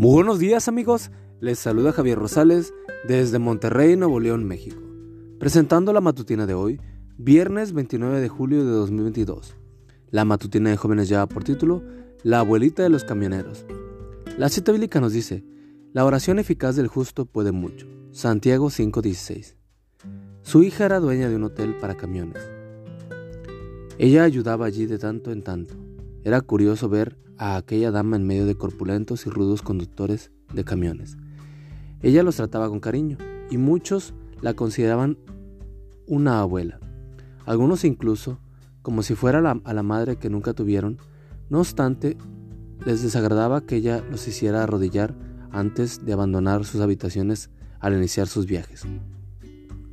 Muy buenos días amigos, les saluda Javier Rosales desde Monterrey, Nuevo León, México, presentando la matutina de hoy, viernes 29 de julio de 2022. La matutina de jóvenes lleva por título La abuelita de los camioneros. La cita bíblica nos dice, la oración eficaz del justo puede mucho. Santiago 5:16. Su hija era dueña de un hotel para camiones. Ella ayudaba allí de tanto en tanto. Era curioso ver a aquella dama en medio de corpulentos y rudos conductores de camiones. Ella los trataba con cariño y muchos la consideraban una abuela. Algunos incluso, como si fuera a la madre que nunca tuvieron, no obstante, les desagradaba que ella los hiciera arrodillar antes de abandonar sus habitaciones al iniciar sus viajes.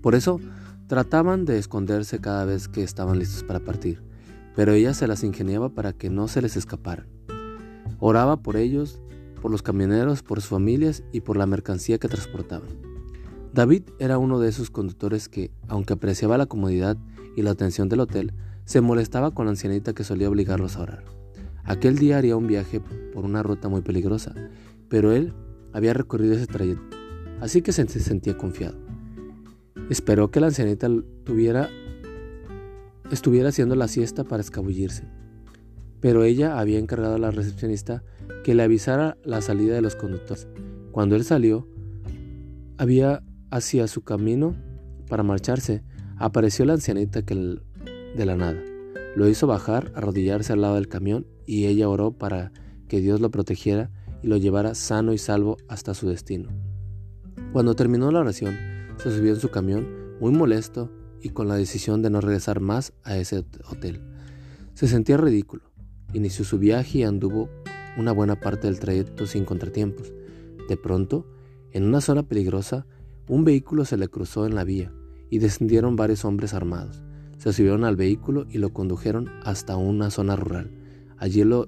Por eso, trataban de esconderse cada vez que estaban listos para partir, pero ella se las ingeniaba para que no se les escaparan. Oraba por ellos, por los camioneros, por sus familias y por la mercancía que transportaban. David era uno de esos conductores que, aunque apreciaba la comodidad y la atención del hotel, se molestaba con la ancianita que solía obligarlos a orar. Aquel día haría un viaje por una ruta muy peligrosa, pero él había recorrido ese trayecto, así que se sentía confiado. Esperó que la ancianita tuviera, estuviera haciendo la siesta para escabullirse pero ella había encargado a la recepcionista que le avisara la salida de los conductores. Cuando él salió, había hacia su camino para marcharse, apareció la ancianita que de la nada. Lo hizo bajar, arrodillarse al lado del camión y ella oró para que Dios lo protegiera y lo llevara sano y salvo hasta su destino. Cuando terminó la oración, se subió en su camión, muy molesto y con la decisión de no regresar más a ese hotel. Se sentía ridículo. Inició su viaje y anduvo una buena parte del trayecto sin contratiempos. De pronto, en una zona peligrosa, un vehículo se le cruzó en la vía y descendieron varios hombres armados. Se subieron al vehículo y lo condujeron hasta una zona rural. Allí lo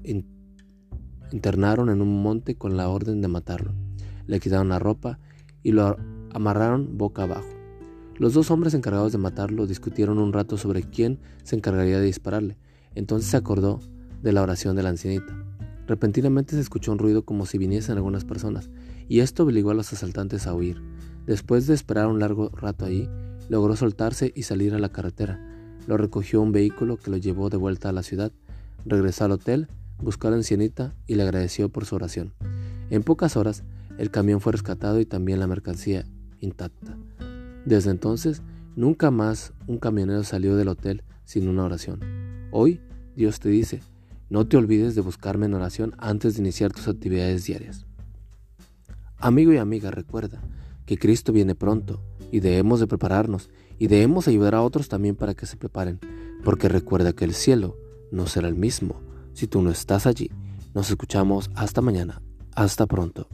internaron en un monte con la orden de matarlo. Le quitaron la ropa y lo amarraron boca abajo. Los dos hombres encargados de matarlo discutieron un rato sobre quién se encargaría de dispararle. Entonces se acordó de la oración de la ancianita. Repentinamente se escuchó un ruido como si viniesen algunas personas, y esto obligó a los asaltantes a huir. Después de esperar un largo rato allí, logró soltarse y salir a la carretera. Lo recogió un vehículo que lo llevó de vuelta a la ciudad. Regresó al hotel, buscó a la ancianita y le agradeció por su oración. En pocas horas, el camión fue rescatado y también la mercancía intacta. Desde entonces, nunca más un camionero salió del hotel sin una oración. Hoy, Dios te dice, no te olvides de buscarme en oración antes de iniciar tus actividades diarias. Amigo y amiga, recuerda que Cristo viene pronto y debemos de prepararnos y debemos ayudar a otros también para que se preparen, porque recuerda que el cielo no será el mismo si tú no estás allí. Nos escuchamos hasta mañana. Hasta pronto.